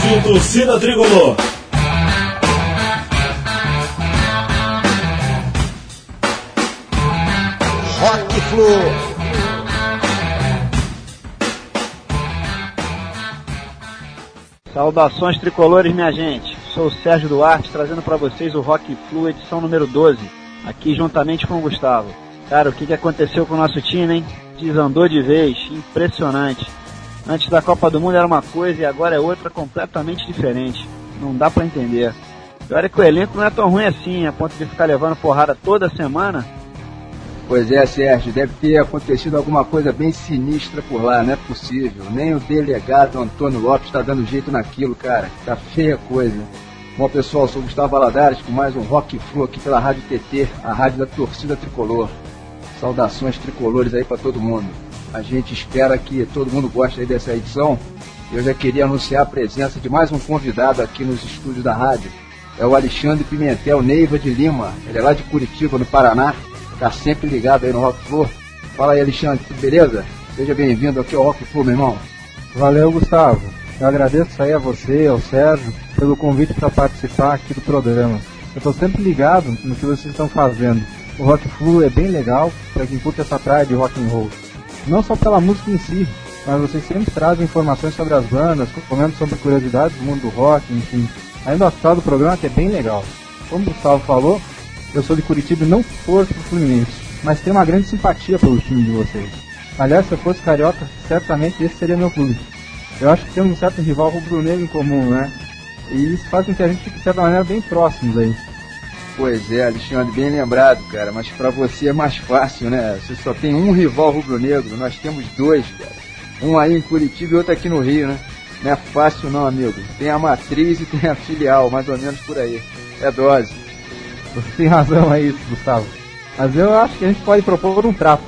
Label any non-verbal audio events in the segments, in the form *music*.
Rádio Torcida Tricolor. Rock Flu. Saudações tricolores, minha gente. Sou o Sérgio Duarte, trazendo para vocês o Rock Flu edição número 12, aqui juntamente com o Gustavo. Cara, o que aconteceu com o nosso time, hein? Desandou de vez, impressionante. Antes da Copa do Mundo era uma coisa e agora é outra completamente diferente. Não dá para entender. E olha que o elenco não é tão ruim assim, a ponto de ficar levando porrada toda semana. Pois é, Sérgio, deve ter acontecido alguma coisa bem sinistra por lá, não é possível. Nem o delegado Antônio Lopes está dando jeito naquilo, cara. Tá feia coisa. Bom, pessoal, sou Gustavo Valadares com mais um Rock Flu aqui pela Rádio TT, a rádio da torcida tricolor. Saudações tricolores aí para todo mundo. A gente espera que todo mundo goste dessa edição. Eu já queria anunciar a presença de mais um convidado aqui nos estúdios da rádio. É o Alexandre Pimentel Neiva de Lima. Ele é lá de Curitiba, no Paraná. Tá sempre ligado aí no Rock Flu. Fala aí, Alexandre, beleza? Seja bem-vindo aqui ao Rock Flu, meu irmão. Valeu, Gustavo. Eu agradeço aí a você, ao Sérgio, pelo convite para participar aqui do programa. Eu estou sempre ligado no que vocês estão fazendo. O Rock Flu é bem legal para quem curte essa praia de rock and roll. Não só pela música em si, mas vocês sempre trazem informações sobre as bandas, comentam sobre curiosidades do mundo do rock, enfim. Ainda o final do programa que é bem legal. Como o Gustavo falou, eu sou de Curitiba e não torço pro Fluminense, mas tenho uma grande simpatia pelo time de vocês. Aliás, se eu fosse carioca, certamente esse seria meu clube. Eu acho que temos um certo rival rubro-negro em comum, né? E isso faz com que a gente fique, de certa maneira, bem próximos aí. Pois é, Alexandre, bem lembrado, cara. Mas para você é mais fácil, né? Você só tem um rival rubro-negro, nós temos dois, cara. Um aí em Curitiba e outro aqui no Rio, né? Não é fácil não, amigo. Tem a matriz e tem a filial, mais ou menos por aí. É dose. Você tem razão aí, Gustavo. Mas eu acho que a gente pode propor um trato.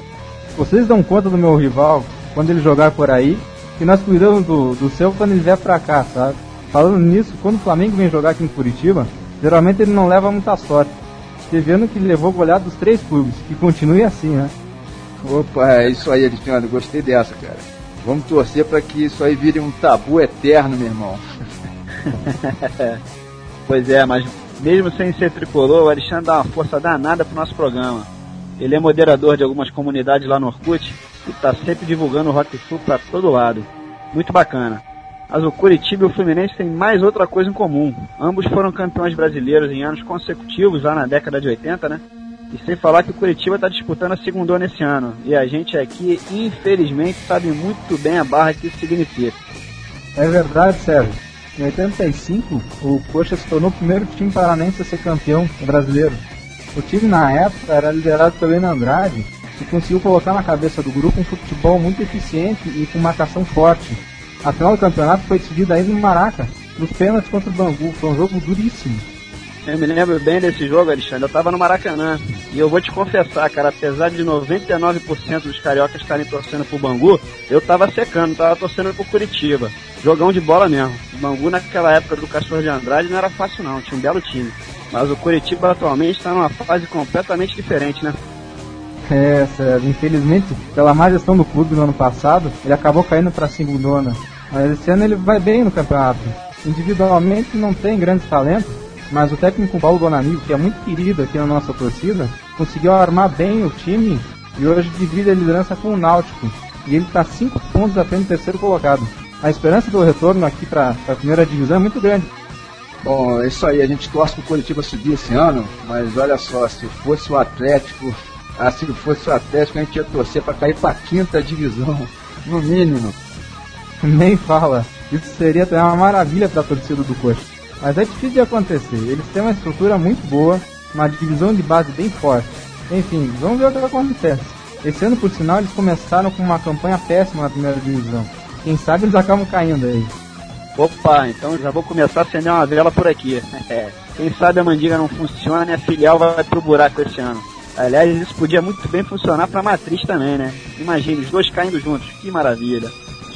Vocês dão conta do meu rival quando ele jogar por aí, e nós cuidamos do, do seu quando ele vier pra cá, sabe? Falando nisso, quando o Flamengo vem jogar aqui em Curitiba, geralmente ele não leva muita sorte. Teve ano que ele levou goleado dos três clubes, que continue assim, né? Opa, é isso aí, Alexandre, gostei dessa, cara. Vamos torcer para que isso aí vire um tabu eterno, meu irmão. *laughs* pois é, mas mesmo sem ser tricolor, o Alexandre dá uma força danada pro nosso programa. Ele é moderador de algumas comunidades lá no Orkut e está sempre divulgando o Rock Sul para todo lado. Muito bacana. Mas o Curitiba e o Fluminense têm mais outra coisa em comum. Ambos foram campeões brasileiros em anos consecutivos, lá na década de 80, né? E sem falar que o Curitiba está disputando a segunda nesse ano. E a gente aqui, infelizmente, sabe muito bem a barra que isso significa. É verdade, Sérgio. Em 85, o Coxa se tornou o primeiro time paranense a ser campeão brasileiro. O time, na época, era liderado pelo Enio Andrade e conseguiu colocar na cabeça do grupo um futebol muito eficiente e com marcação forte. A final do campeonato foi decidida ainda no Maraca, nos pênaltis contra o Bangu. Foi um jogo duríssimo. Eu me lembro bem desse jogo, Alexandre. Eu tava no Maracanã. E eu vou te confessar, cara, apesar de 99% dos cariocas estarem torcendo pro Bangu, eu tava secando, tava torcendo pro Curitiba. Jogão de bola mesmo. O Bangu naquela época do Castor de Andrade não era fácil não, tinha um belo time. Mas o Curitiba atualmente está numa fase completamente diferente, né? É, Sérgio, infelizmente, pela má gestão do clube no ano passado, ele acabou caindo para a segundona. Mas esse ano ele vai bem no campeonato. Individualmente não tem grandes talentos, mas o técnico Paulo Bonamigo, que é muito querido aqui na nossa torcida, conseguiu armar bem o time e hoje divide a liderança com o Náutico. E ele está 5 pontos do terceiro colocado. A esperança do retorno aqui para a primeira divisão é muito grande. Bom, é isso aí, a gente torce pro Curitiba subir esse ano, mas olha só, se fosse o Atlético, ah, se fosse o Atlético, a gente ia torcer para cair para quinta divisão, no mínimo. *laughs* Nem fala. Isso seria também uma maravilha para a torcida do Coxa. Mas é difícil de acontecer. Eles têm uma estrutura muito boa, uma divisão de base bem forte. Enfim, vamos ver o que acontece. Esse ano, por sinal, eles começaram com uma campanha péssima na primeira divisão. Quem sabe eles acabam caindo aí. Opa, então já vou começar a acender uma vela por aqui. *laughs* É, quem sabe a mandiga não funciona e a filial vai pro buraco esse ano. Aliás, isso podia muito bem funcionar pra matriz também, né? Imagine, os dois caindo juntos, que maravilha.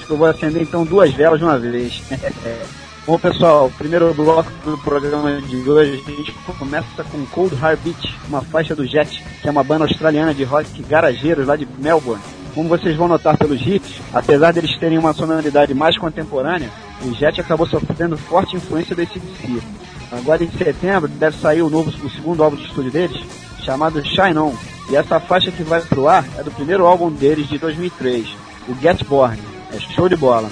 Que eu vou acender então duas velas de uma vez. *laughs* Bom pessoal, primeiro bloco do programa de hoje, a gente começa com Cold Heartbeat, uma faixa do Jet, que é uma banda australiana de rock garageiros lá de Melbourne. Como vocês vão notar pelos hits, apesar deles terem uma sonoridade mais contemporânea, o Jet acabou sofrendo forte influência do ACDC. Agora em setembro deve sair o novo, o segundo álbum de estúdio deles, chamado Shine On. E essa faixa que vai pro ar é do primeiro álbum deles de 2003, o Get Born. É show de bola.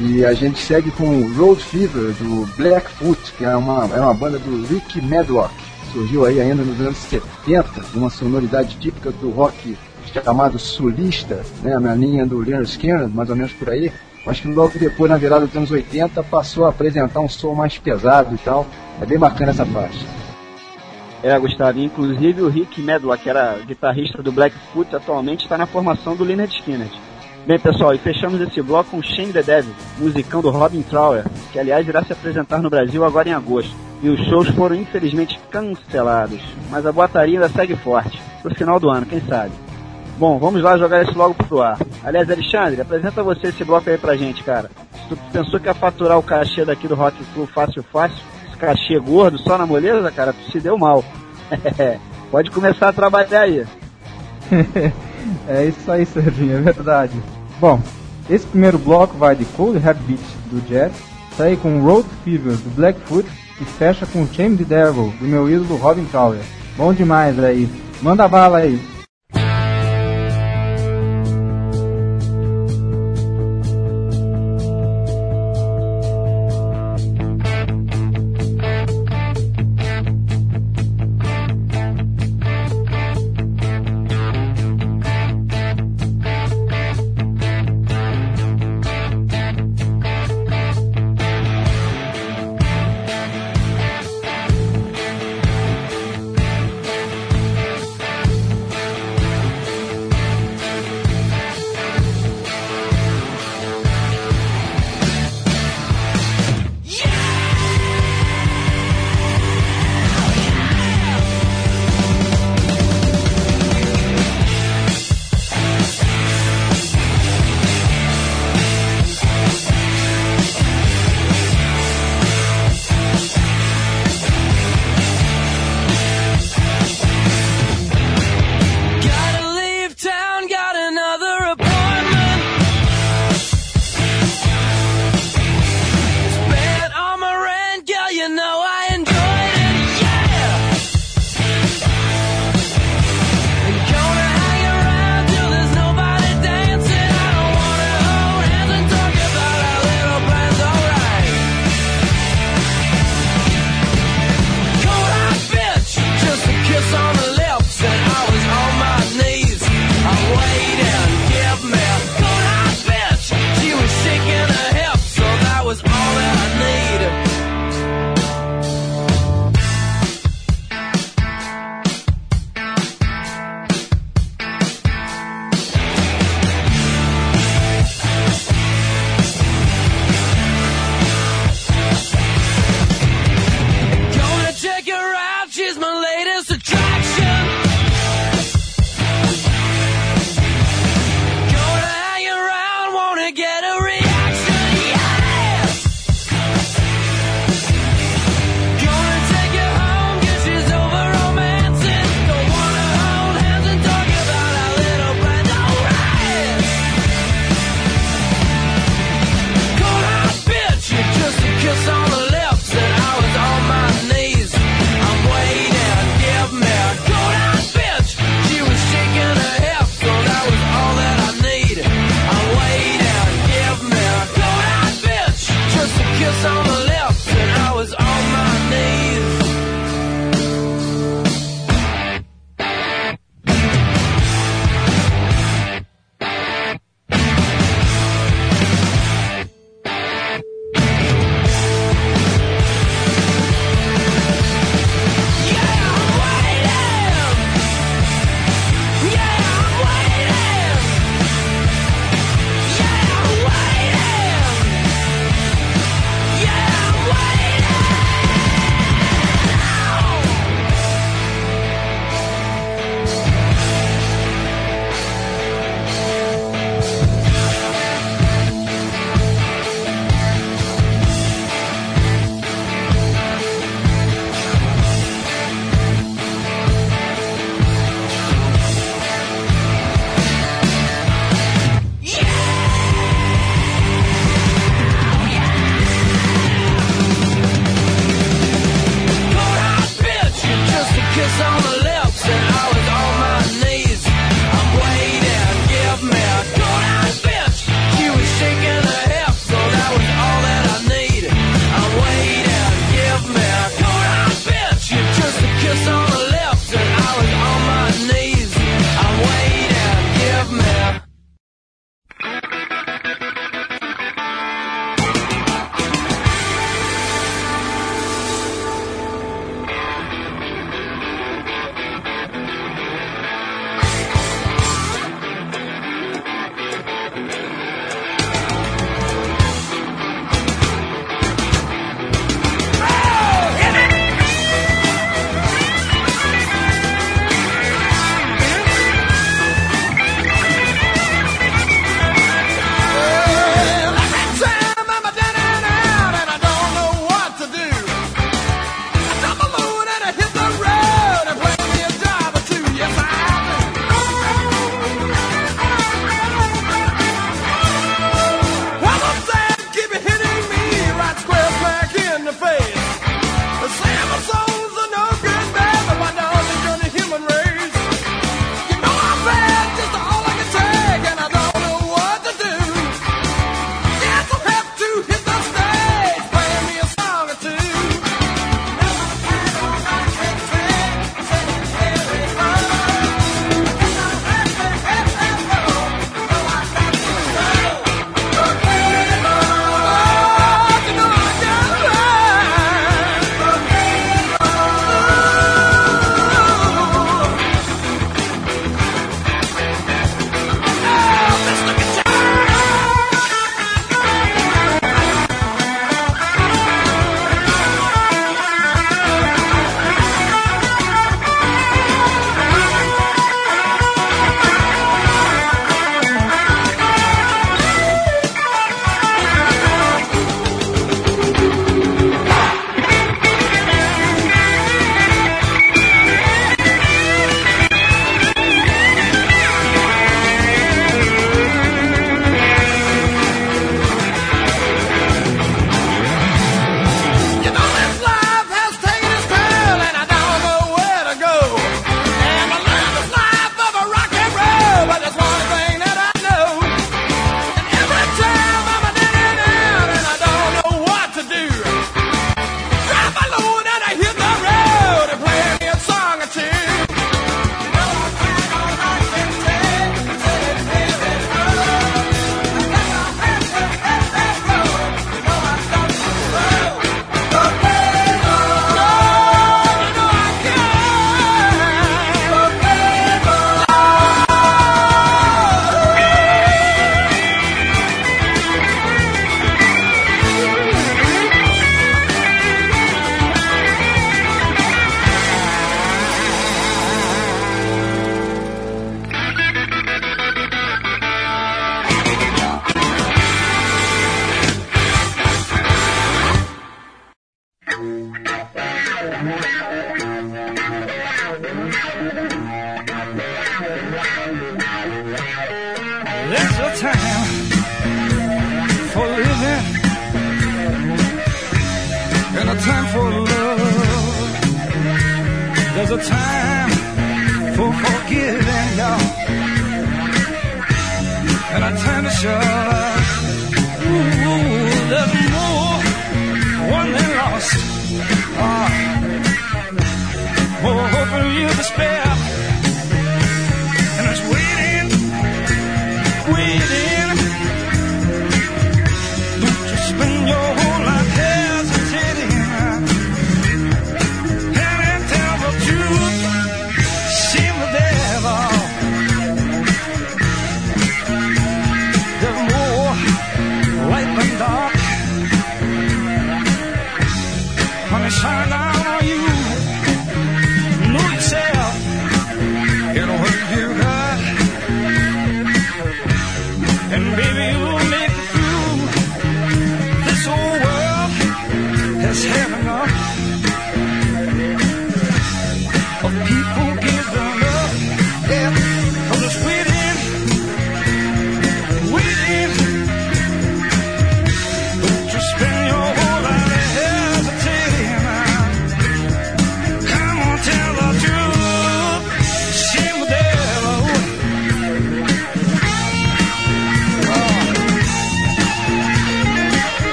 E a gente segue com Road Fever do Blackfoot, que é uma, é uma banda do Rick Medlock. Surgiu aí ainda nos anos 70, uma sonoridade típica do rock chamado sulista, né, na linha do Leonard Skinner, mais ou menos por aí. Acho que logo depois, na virada dos anos 80, passou a apresentar um som mais pesado e tal. É bem bacana essa faixa. É, Gustavo, inclusive o Rick Medlock, que era guitarrista do Blackfoot, atualmente está na formação do Leonard Skinner. Bem, pessoal, e fechamos esse bloco com Shame the Devil, musicão do Robin Trower, que aliás irá se apresentar no Brasil agora em agosto. E os shows foram infelizmente cancelados, mas a boataria ainda segue forte, pro final do ano, quem sabe. Bom, vamos lá jogar esse logo pro ar. Aliás, Alexandre, apresenta você esse bloco aí pra gente, cara. Se tu pensou que ia faturar o cachê daqui do Rock Flu fácil, fácil, esse cachê gordo só na moleza, cara, tu se deu mal. *laughs* Pode começar a trabalhar aí. *laughs* é isso aí, Serginho, é verdade. Bom, esse primeiro bloco vai de Cold Heartbeat do Jet, segue com Road Fever do Blackfoot e fecha com Shame the Devil do meu ídolo Robin Tower. Bom demais aí. Manda bala aí.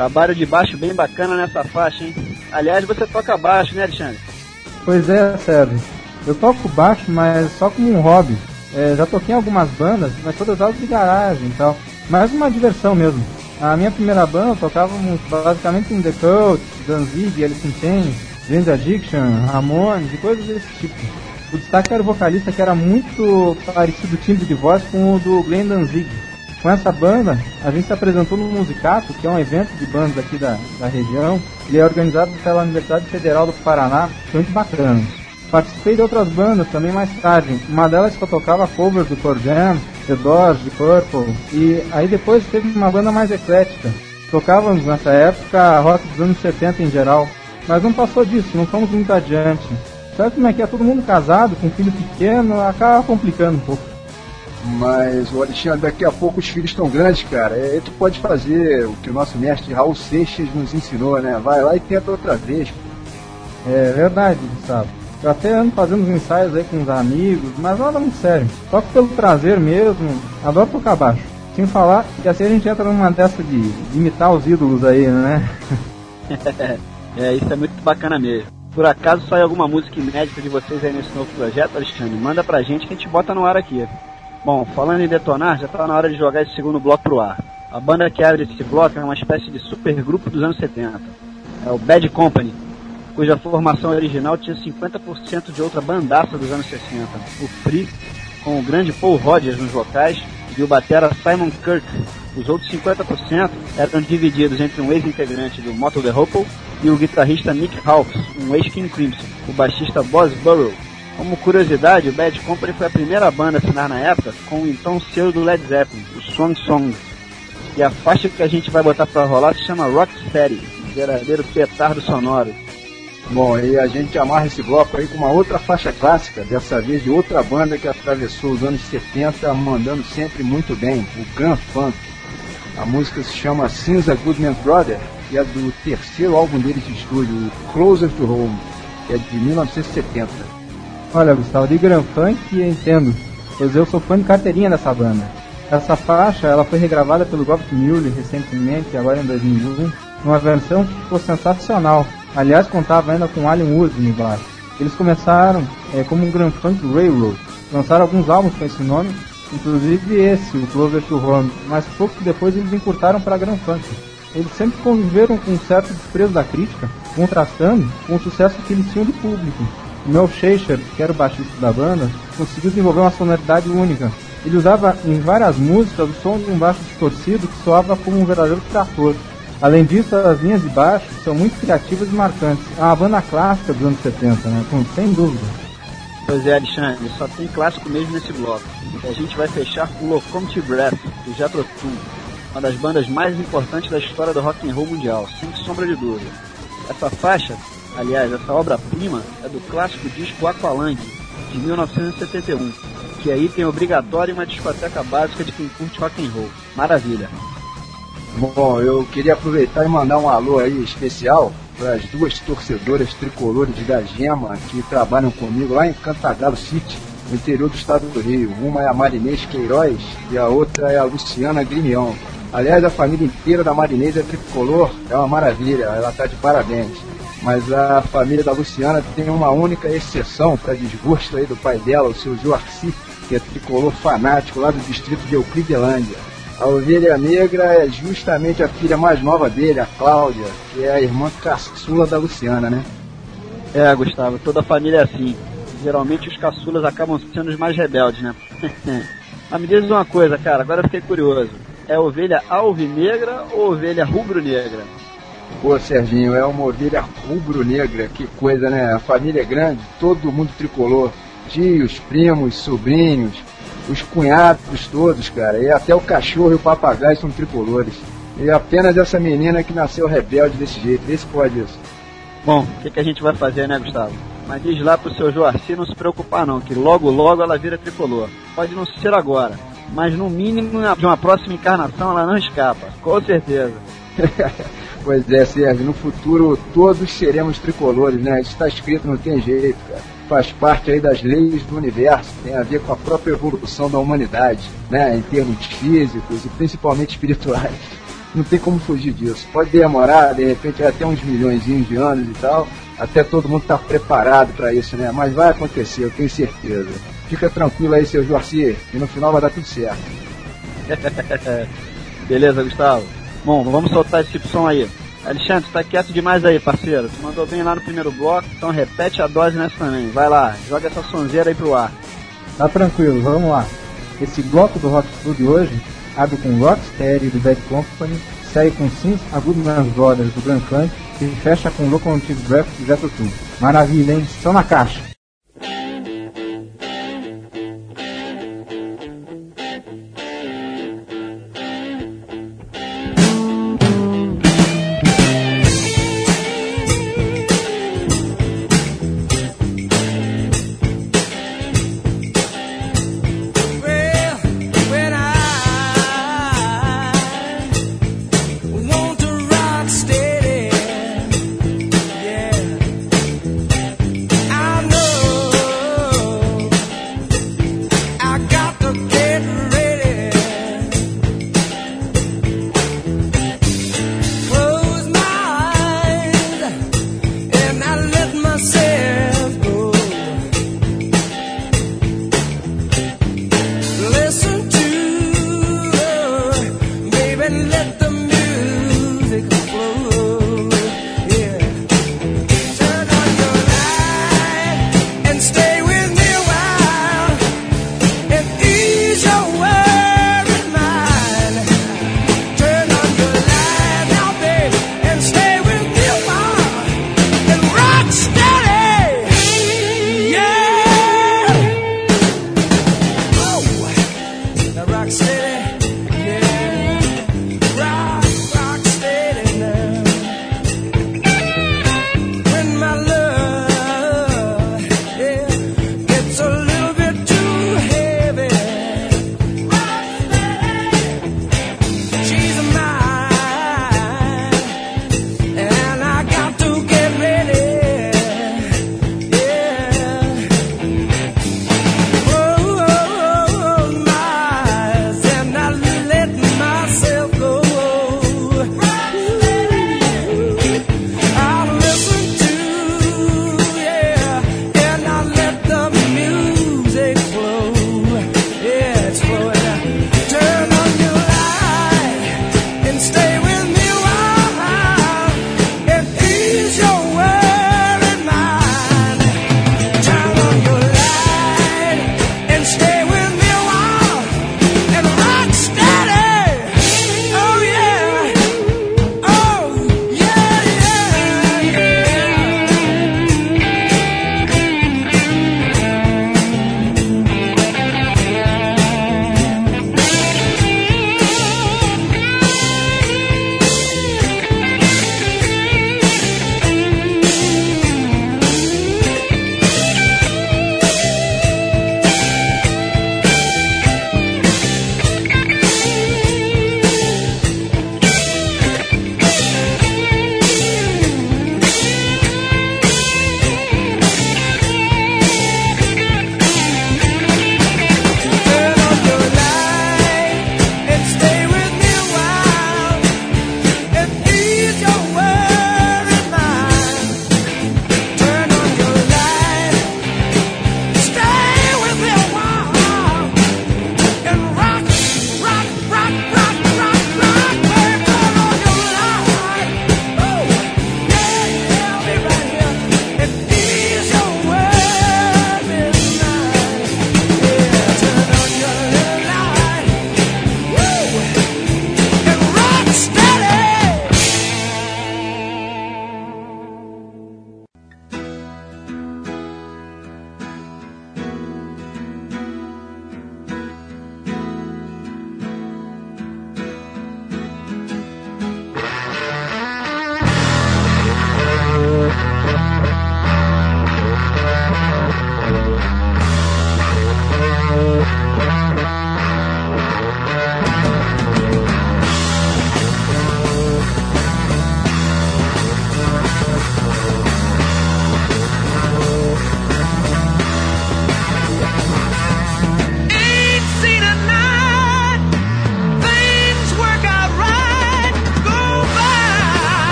Trabalho de baixo bem bacana nessa faixa, hein? Aliás, você toca baixo, né, Alexandre? Pois é, Sérgio. Eu toco baixo, mas só como um hobby. É, já toquei em algumas bandas, mas todas elas de garagem e tal. Mais uma diversão mesmo. A minha primeira banda eu tocava basicamente em The Cult, Danzig, Alice in Chains, James Addiction, Ramones e coisas desse tipo. O destaque era o vocalista que era muito parecido o timbre de voz com o do Glenn Danzig. Com essa banda, a gente se apresentou no Musicato, que é um evento de bandas aqui da, da região. Ele é organizado pela Universidade Federal do Paraná, foi muito bacana. Participei de outras bandas também mais tarde. Uma delas que eu tocava covers do Pearl Jam, The Doors, Purple. E aí depois teve uma banda mais eclética. Tocávamos nessa época rock dos anos 70 em geral. Mas não passou disso, não fomos muito adiante. Sabe como é que é? Todo mundo casado, com filho pequeno, acaba complicando um pouco. Mas, o Alexandre, daqui a pouco os filhos estão grandes, cara. E aí tu pode fazer o que o nosso mestre Raul Seixas nos ensinou, né? Vai lá e tenta outra vez. É verdade, Gustavo. Eu até ando fazendo uns ensaios aí com os amigos, mas nada muito sério. Toco pelo prazer mesmo, adoro tocar baixo. Sem falar que assim a gente entra numa dessa de, de imitar os ídolos aí, né? *laughs* é, isso é muito bacana mesmo. Por acaso sai alguma música inédita de vocês aí nesse novo projeto, Alexandre? Manda pra gente que a gente bota no ar aqui. Bom, falando em detonar, já tá na hora de jogar esse segundo bloco pro ar. A banda que abre esse bloco é uma espécie de supergrupo dos anos 70. É o Bad Company, cuja formação original tinha 50% de outra bandaça dos anos 60, o Free, com o grande Paul Rogers nos vocais e o batera Simon Kirk. Os outros 50% eram divididos entre um ex-integrante do Moto The Hopple e o guitarrista Nick Hawks, um ex-King Crimson, o baixista Boz Burrow. Como curiosidade, o Bad Company foi a primeira banda a assinar na época com o então selo do Led Zeppelin, o Swan Song. E a faixa que a gente vai botar pra rolar se chama Rock Steady, um verdadeiro petardo sonoro. Bom, e a gente amarra esse bloco aí com uma outra faixa clássica, dessa vez de outra banda que atravessou os anos 70, mandando sempre muito bem, o Grand Funk. A música se chama Cinza Goodman Brother e é do terceiro álbum deles de estúdio, Closer to Home, que é de 1970. Olha, Gustavo, de Grand Funk entendo, pois eu sou fã de carteirinha dessa banda. Essa faixa ela foi regravada pelo Gov't Mule recentemente, agora em 2001, numa versão que ficou sensacional. Aliás, contava ainda com Alien Woods no baixo. Eles começaram é, como um Grand Funk Railroad, lançaram alguns álbuns com esse nome, inclusive esse, o Closer to Home, mas pouco depois eles encurtaram para Grand Funk. Eles sempre conviveram com um certo desprezo da crítica, contrastando com o sucesso que eles tinham de público. Mel Schaefer, que era o baixista da banda, conseguiu desenvolver uma sonoridade única. Ele usava em várias músicas o som de um baixo distorcido que soava como um verdadeiro trator. Além disso, as linhas de baixo são muito criativas e marcantes. É uma banda clássica dos anos 70, né? Com, sem dúvida. Pois é, Alexandre, só tem clássico mesmo nesse bloco. E a gente vai fechar com Locomotive Breath, do Jethro Tull, uma das bandas mais importantes da história do rock and roll mundial, sem sombra de dúvida. Essa faixa, aliás, essa obra-prima, é do clássico disco Aqualung, de 1971, que aí tem obrigatório uma discoteca básica de quem curte rock and roll. Maravilha! Bom, eu queria aproveitar e mandar um alô aí especial para as duas torcedoras tricolores da Gema que trabalham comigo lá em Cantagalo City, no interior do estado do Rio. Uma é a Marinês Queiroz e a outra é a Luciana Grimião. Aliás, a família inteira da Marinês é tricolor, é uma maravilha, ela está de parabéns. Mas a família da Luciana tem uma única exceção para desgosto aí do pai dela, o seu Joarci, que é tricolor fanático lá do distrito de Euclidelândia. A ovelha negra é justamente a filha mais nova dele, a Cláudia, que é a irmã caçula da Luciana, né? É, Gustavo, toda a família é assim. Geralmente os caçulas acabam sendo os mais rebeldes, né? *laughs* Mas me diz uma coisa, cara, agora eu fiquei curioso. É ovelha alvinegra ou ovelha rubro-negra? Pô, Serginho, é uma ovelha rubro-negra, que coisa, né? A família é grande, todo mundo tricolor. Tios, primos, sobrinhos, os cunhados todos, cara, e até o cachorro e o papagaio são tricolores. E apenas essa menina que nasceu rebelde desse jeito, esse pode isso. Bom, o que, que a gente vai fazer, né, Gustavo? Mas diz lá pro seu Joaci não se preocupar não, que logo logo ela vira tricolor. Pode não ser agora, mas no mínimo de uma próxima encarnação ela não escapa, com certeza. *laughs* pois é, Sérgio, no futuro todos seremos tricolores, né? Isso está escrito, não tem jeito, cara. Faz parte aí das leis do universo, tem a ver com a própria evolução da humanidade, né? Em termos físicos e principalmente espirituais. Não tem como fugir disso. Pode demorar, de repente, até uns milhões de anos e tal, até todo mundo estar tá preparado para isso, né? Mas vai acontecer, eu tenho certeza. Fica tranquilo aí, seu Joaci, e no final vai dar tudo certo. *laughs* Beleza, Gustavo? Bom, vamos soltar esse som aí. Alexandre, tá quieto demais aí, parceiro. Tu mandou bem lá no primeiro bloco, então repete a dose nessa também. Vai lá, joga essa sonzeira aí pro ar. Tá tranquilo, vamos lá. Esse bloco do Rock Studio de hoje abre com Rocksteady do Bad Company, segue com Sims A Good Man's Brothers do Grand Funk e fecha com Locomotive Breath do Jethro Tull. Maravilha, hein? Só na caixa.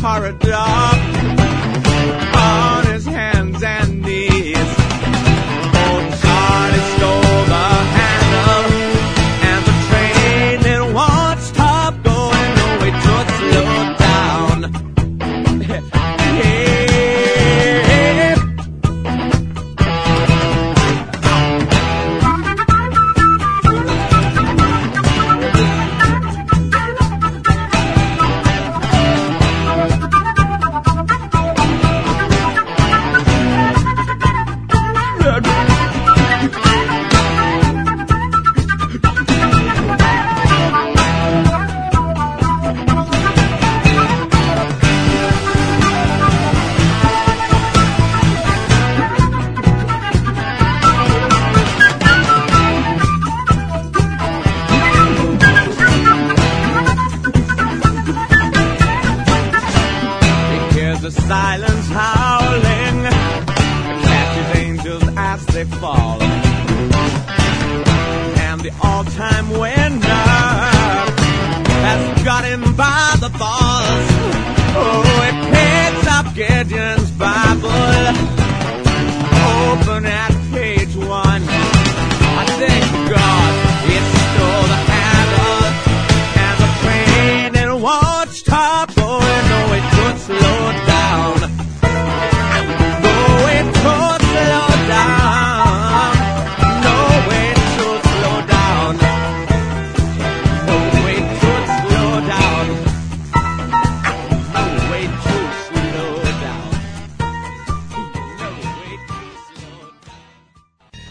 Corridor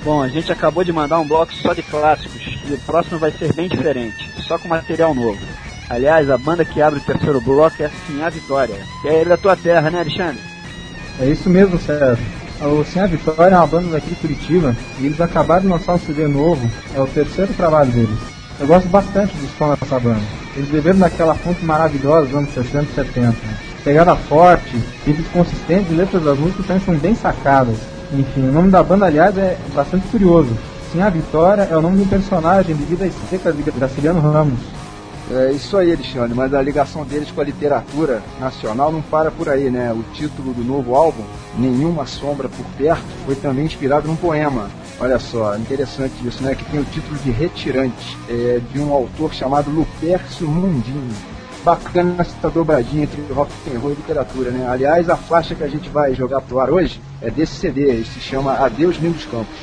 Bom, a gente acabou de mandar um bloco só de clássicos e o próximo vai ser bem diferente, só com material novo. Aliás, a banda que abre o terceiro bloco é a Vitória, que é da tua terra, né, Alexandre? É isso mesmo, Sérgio. O Sem a Vitória é uma banda daqui de Curitiba e eles acabaram de lançar um CD novo, é o terceiro trabalho deles. Eu gosto bastante do som dessa banda. Eles beberam daquela fonte maravilhosa dos anos 60 e 70. Pegada forte, ritmos consistentes e letras das músicas também são bem sacadas. Enfim, o nome da banda, aliás, é bastante curioso. Sim, a Vitória é o nome de um personagem de Vidas Secas de Graciliano Ramos. É isso aí, Alexandre, mas a ligação deles com a literatura nacional não para por aí, né? O título do novo álbum, Nenhuma Sombra por Perto, foi também inspirado num poema. Olha só, interessante isso, né? Que tem o título de Retirante, é, de um autor chamado Lupercio Mundinho. Bacana essa dobradinha entre rock and roll e literatura, né? Aliás, a faixa que a gente vai jogar pro ar hoje é desse CD, se chama Adeus Lindos Campos.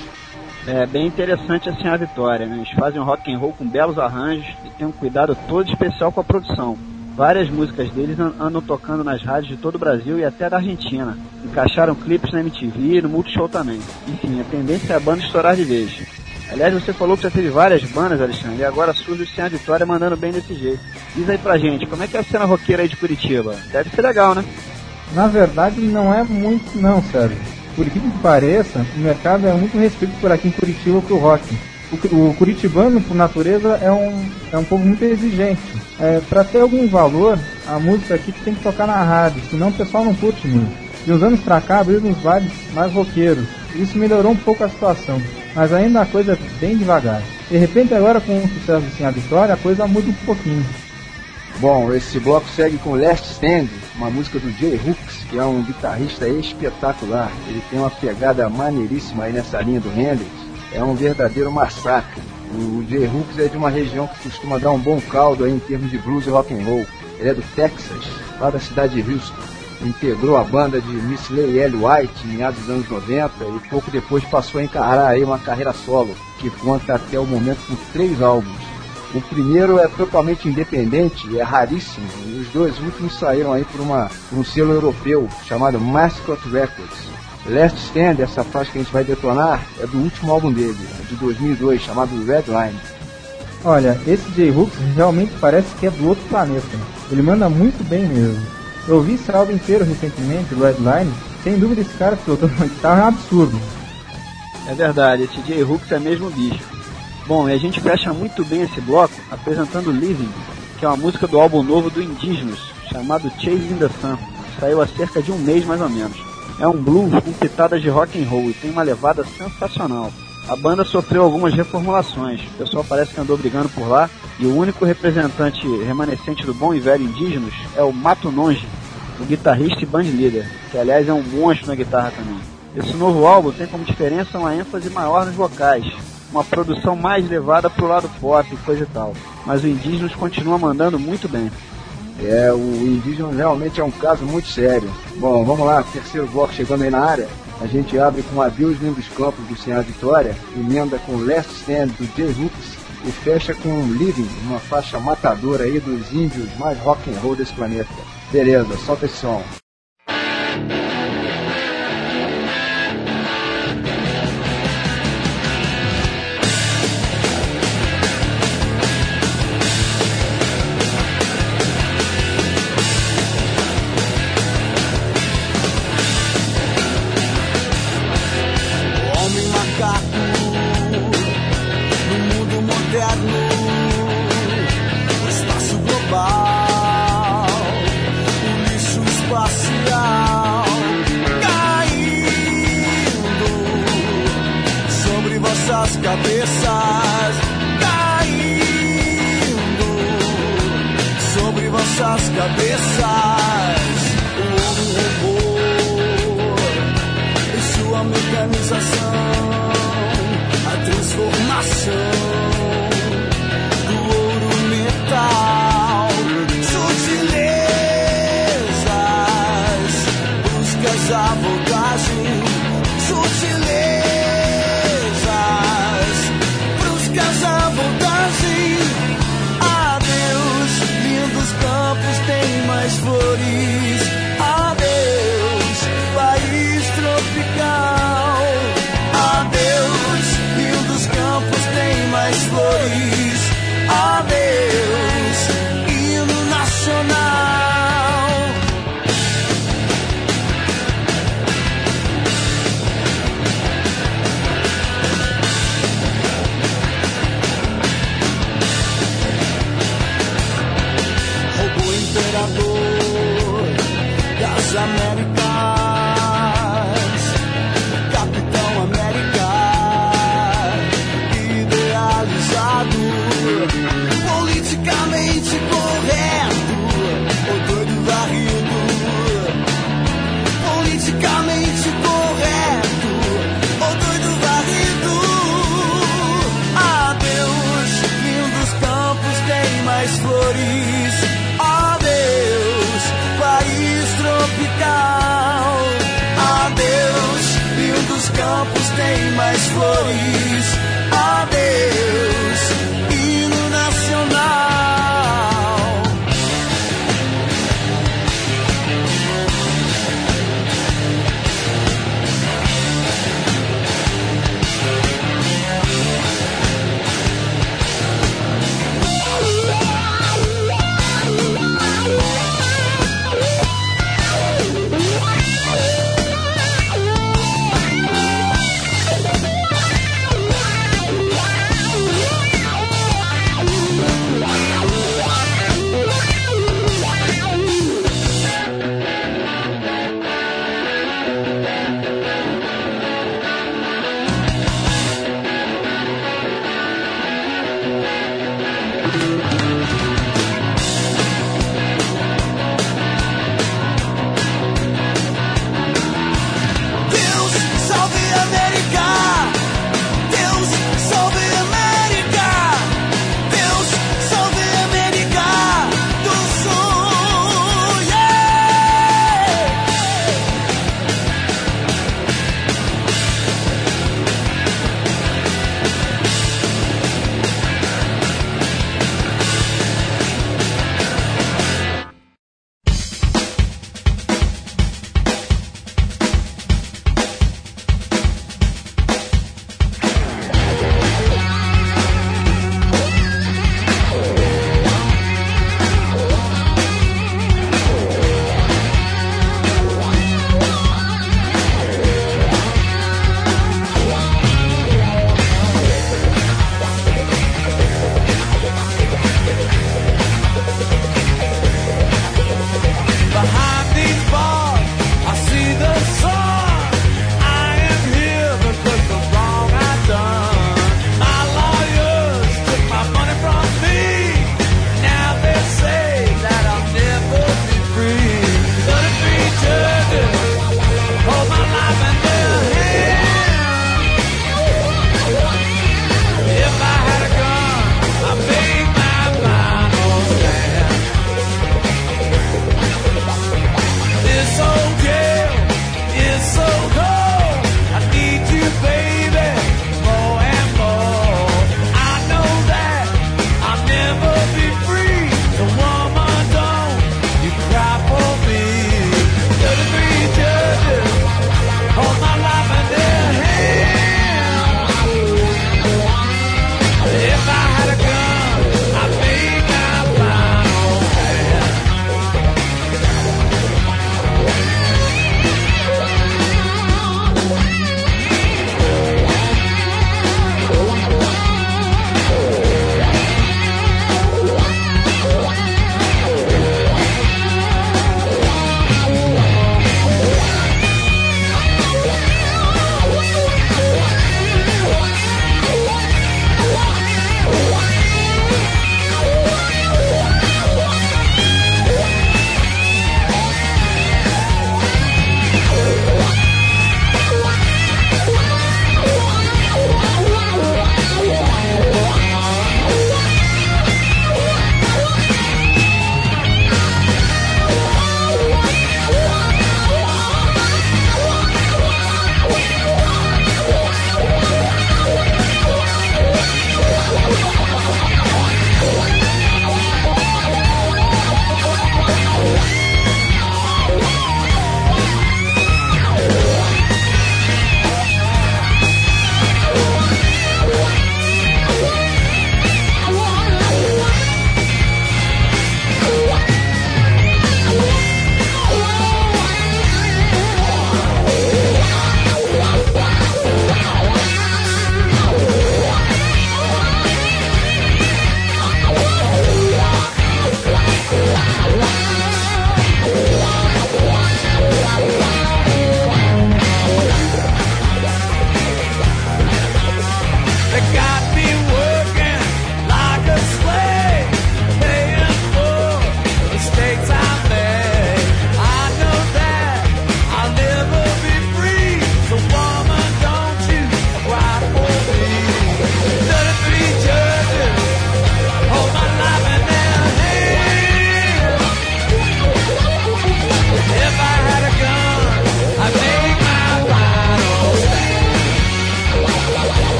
É bem interessante assim a Vitória, né? Eles fazem um rock and roll com belos arranjos e tem um cuidado todo especial com a produção. Várias músicas deles an- andam tocando nas rádios de todo o Brasil e até da Argentina. Encaixaram clipes na MTV e no Multishow também. Enfim, a tendência é a banda estourar de vez. Aliás, você falou que já teve várias bandas, Alexandre, e agora surge o a Vitória mandando bem desse jeito. Diz aí pra gente, como é que é a cena roqueira aí de Curitiba? Deve ser legal, né? Na verdade, não é muito não, Sérgio. Por que pareça, o mercado é muito restrito por aqui em Curitiba pro rock. O, o curitibano, por natureza, é um, é um povo muito exigente. É, para ter algum valor, a música aqui tem que tocar na rádio, senão o pessoal não curte muito. De uns anos pra cá, abriram uns bares mais roqueiros. Isso melhorou um pouco a situação, mas ainda a coisa é bem devagar. De repente, agora com o sucesso assim, a Vitória, a coisa muda um pouquinho. Bom, esse bloco segue com Last Stand, uma música do Jay Hooks, que é um guitarrista espetacular. Ele tem uma pegada maneiríssima aí nessa linha do Hendrix. É um verdadeiro massacre. O Jay Hooks é de uma região que costuma dar um bom caldo aí em termos de blues e rock and roll. Ele é do Texas, lá da cidade de Houston. Integrou a banda de Miss Lay L. White em meados dos anos 90 e pouco depois passou a encarar aí uma carreira solo, que conta até o momento com três álbuns. O primeiro é totalmente independente, é raríssimo, e os dois últimos saíram aí por, uma, por um selo europeu chamado Mascot Records. Last Stand, essa faixa que a gente vai detonar, é do último álbum dele, de 2002, chamado Redline. Olha, esse J. Hooks realmente parece que é do outro planeta. Ele manda muito bem mesmo. Eu ouvi esse álbum inteiro recentemente, Redline. Sem dúvida esse cara pilotando uma guitarra é um absurdo. É verdade, esse J. Hooks é mesmo bicho. Bom, e a gente fecha muito bem esse bloco apresentando Living, que é uma música do álbum novo do Indigenous, chamado Chasing the Sun. Saiu há cerca de um mês mais ou menos. É um blues com pitadas de rock and roll e tem uma levada sensacional. A banda sofreu algumas reformulações. O pessoal parece que andou brigando por lá. E o único representante remanescente do bom e velho indígenas é o Mato Nonge, o guitarrista e bandleader, que aliás é um monstro na guitarra também. Esse novo álbum tem como diferença uma ênfase maior nos vocais, uma produção mais levada pro lado pop e coisa e tal. Mas o Indígenas continua mandando muito bem. É, o indígena realmente é um caso muito sério. Bom, vamos lá, terceiro bloco chegando aí na área. A gente abre com Adeus Lindos Campos do Senhor Vitória, emenda com Last Stand do Jay Hooks e fecha com Living, uma faixa matadora aí dos índios mais rock and roll desse planeta. Beleza, solta esse som. Têm mais flores.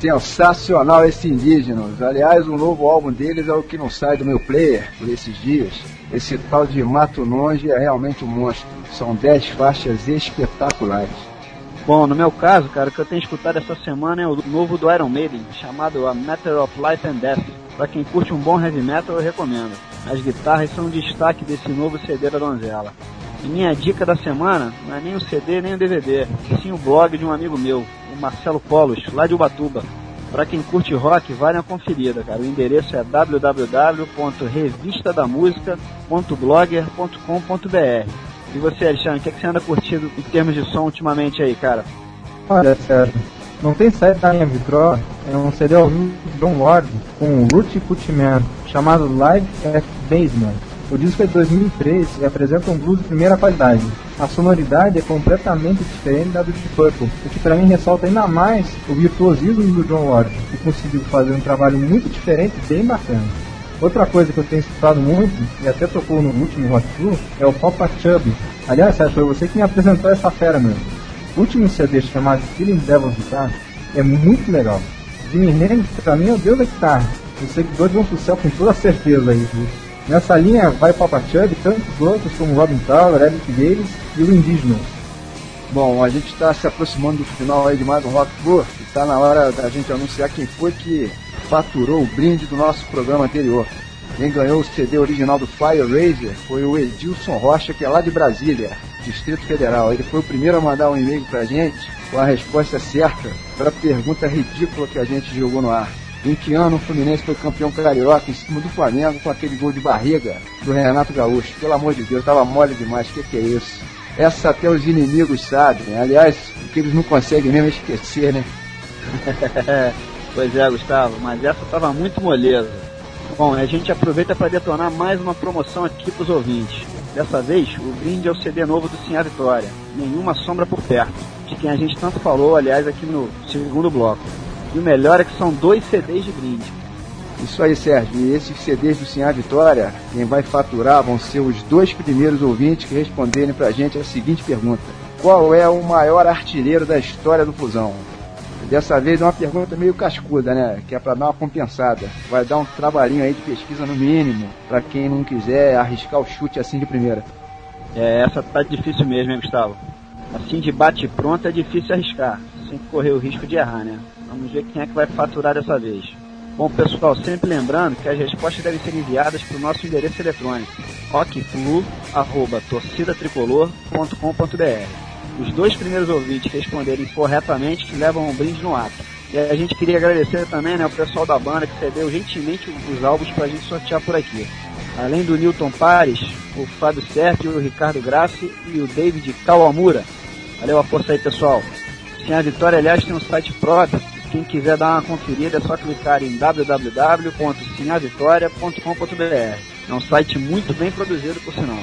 Sensacional esse Indígenas. Aliás, o novo álbum deles é o que não sai do meu player por esses dias. Esse tal de Mato Longe é realmente um monstro. São 10 faixas espetaculares. Bom, no meu caso, cara, o que eu tenho escutado essa semana é o novo do Iron Maiden, chamado A Matter of Life and Death. Pra quem curte um bom heavy metal, eu recomendo. As guitarras são um destaque desse novo CD da Donzela. E minha dica da semana não é nem o CD nem o DVD, sim o blog de um amigo meu, o Marcelo Polos, lá de Ubatuba. Para quem curte rock, vale uma conferida, cara. O endereço é www.revistadamusica.blogger.com.br. E você, Alexandre, o que, é que você anda curtindo em termos de som ultimamente aí, cara? Olha, Sérgio, não tem saído da minha vitró, é um CD ao vivo de John Ward com Root Footman, chamado Live at Basement. O disco é de 2003 e apresenta um blues de primeira qualidade. A sonoridade é completamente diferente da do Deep Purple, o que para mim ressalta ainda mais o virtuosismo do John Ward, que conseguiu fazer um trabalho muito diferente e bem bacana. Outra coisa que eu tenho escutado muito, e até tocou no último Rock Flu, é o Papa Chubby. Aliás, Sérgio, foi você que me apresentou essa fera, meu. O último CD chamado Killing Devil's Guitar é muito legal. Jimi Hendrix, pra mim, é o deus da guitarra. Os seguidores vão pro céu com toda certeza aí, viu? Nessa linha vai Papa Chubby, tantos outros como Robin Tower, Eric Davis e o Indígena. Bom, a gente está se aproximando do final aí de mais um Rock Flu e está na hora da gente anunciar quem foi que faturou o brinde do nosso programa anterior. Quem ganhou o CD original do Fire Razer foi o Edilson Rocha, que é lá de Brasília, Distrito Federal. Ele foi o primeiro a mandar um e-mail pra gente com a resposta certa para a pergunta ridícula que a gente jogou no ar. Em que ano o Fluminense foi campeão carioca em cima do Flamengo com aquele gol de barriga do Renato Gaúcho? Pelo amor de Deus, tava mole demais, o que, que é isso? Essa até os inimigos sabem, aliás, o que eles não conseguem mesmo é esquecer, né? *laughs* pois é, Gustavo, mas essa tava muito moleza. Bom, a gente aproveita para detonar mais uma promoção aqui para os ouvintes. Dessa vez, o brinde é o CD novo do Sinha Vitória, Nenhuma Sombra por Perto, de quem a gente tanto falou, aliás, aqui no segundo bloco. E o melhor é que são dois CDs de brinde. Isso aí, Sérgio. E esses CDs do Sinhá Vitória, quem vai faturar vão ser os dois primeiros ouvintes que responderem pra gente a seguinte pergunta: Qual é o maior artilheiro da história do Fusão? Dessa vez é uma pergunta meio cascuda, né? Que é para dar uma compensada. Vai dar um trabalhinho aí de pesquisa no mínimo, para quem não quiser arriscar o chute assim de primeira. É, essa tá difícil mesmo, hein, Gustavo? Assim de bate pronto é difícil arriscar, sem correr o risco de errar, né? Vamos ver quem é que vai faturar dessa vez. Bom, pessoal, sempre lembrando que as respostas devem ser enviadas para o nosso endereço eletrônico rockflu.torcidatricolor.com.br Os dois primeiros ouvintes responderem corretamente que levam um brinde no ato. E a gente queria agradecer também né, o pessoal da banda que cedeu gentilmente os álbuns para a gente sortear por aqui. Além do Newton Pares, o Fábio Serpio, o Ricardo Grassi e o David Kawamura. Valeu a força aí, pessoal. Sim, a Vitória, aliás, tem um site próprio. Quem quiser dar uma conferida é só clicar em www.sinhavitória.com.br. É um site muito bem produzido, por sinal.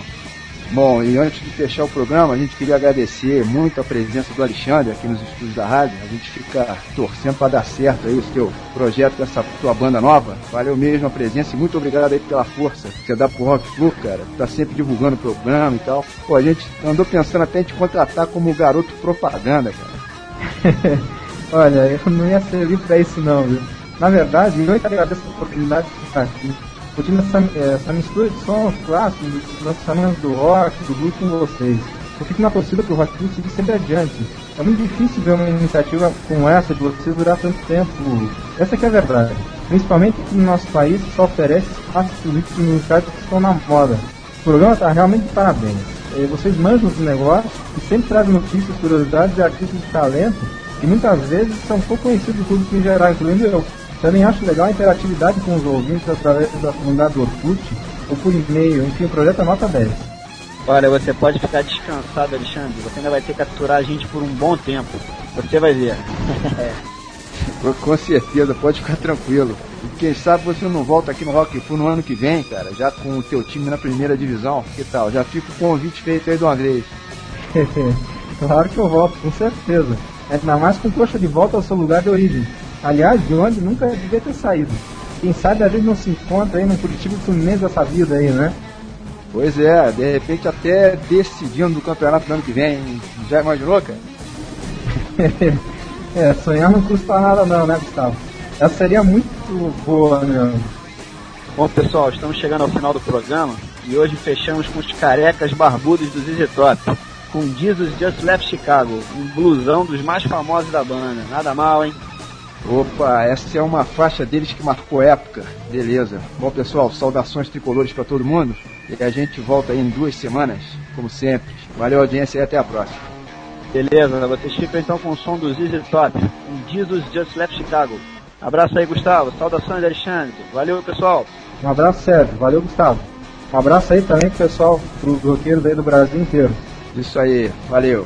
Bom, e antes de fechar o programa, a gente queria agradecer muito a presença do Alexandre aqui nos estúdios da rádio. A gente fica torcendo para dar certo aí esse teu projeto dessa tua banda nova. Valeu mesmo a presença e muito obrigado aí pela força que você dá pro Rock Flu, cara. Tá sempre divulgando o programa e tal. Pô, a gente andou pensando até em te contratar como garoto propaganda, cara. *laughs* Olha, eu não ia servir pra isso não, viu? Na verdade, eu que agradeço a oportunidade de estar aqui. Curtindo essa, essa mistura de sons clássicos, dos lançamentos do rock, do blues com vocês. Eu fico na torcida pro Rock Flu seguir sempre adiante. É muito difícil ver uma iniciativa como essa de vocês durar tanto tempo. Essa que é a verdade. Principalmente que no nosso país só oferece espaços políticos musicais que estão na moda. O programa está realmente de parabéns. Vocês manjam os negócios e sempre trazem notícias, curiosidades e artistas de talento que muitas vezes são pouco conhecidos do público em geral, incluindo eu. Também acho legal a interatividade com os ouvintes através da comunidade do Orkut ou por e-mail, enfim, o projeto é nota 10. Olha, você pode ficar descansado, Alexandre. Você ainda vai ter que capturar a gente por um bom tempo. Você vai ver. *laughs* Com certeza, pode ficar tranquilo. E quem sabe você não volta aqui no Rock Flu no ano que vem, cara, já com o teu time na primeira divisão. Que tal? Já fica o convite feito aí de uma vez. *laughs* claro que eu volto, com certeza. Ainda mais com coxa de volta ao seu lugar de origem. Aliás, de onde nunca devia ter saído. Quem sabe a gente não se encontra aí no Curitiba Fluminense dessa vida aí, né? Pois é, de repente até decidindo o campeonato do ano que vem. Já imaginou, cara? *laughs* é, sonhar não custa nada não, né, Gustavo? Essa seria muito boa mesmo. Bom, pessoal, estamos chegando ao final do programa e hoje fechamos com os carecas barbudos do ZZ Top, com Jesus Just Left Chicago, um blusão dos mais famosos da banda. Nada mal, hein? Opa, essa é uma faixa deles que marcou época. Beleza. Bom, pessoal, saudações tricolores para todo mundo. E a gente volta aí em duas semanas, como sempre. Valeu, audiência, e até a próxima. Beleza, vocês ficam então com o som do ZZ Top, um Jesus Just Left Chicago. Abraço aí, Gustavo. Saudações, Alexandre. Valeu, pessoal. Um abraço, Sérgio. Valeu, Gustavo. Um abraço aí também pro pessoal, pros roqueiros aí do Brasil inteiro. Isso aí, valeu.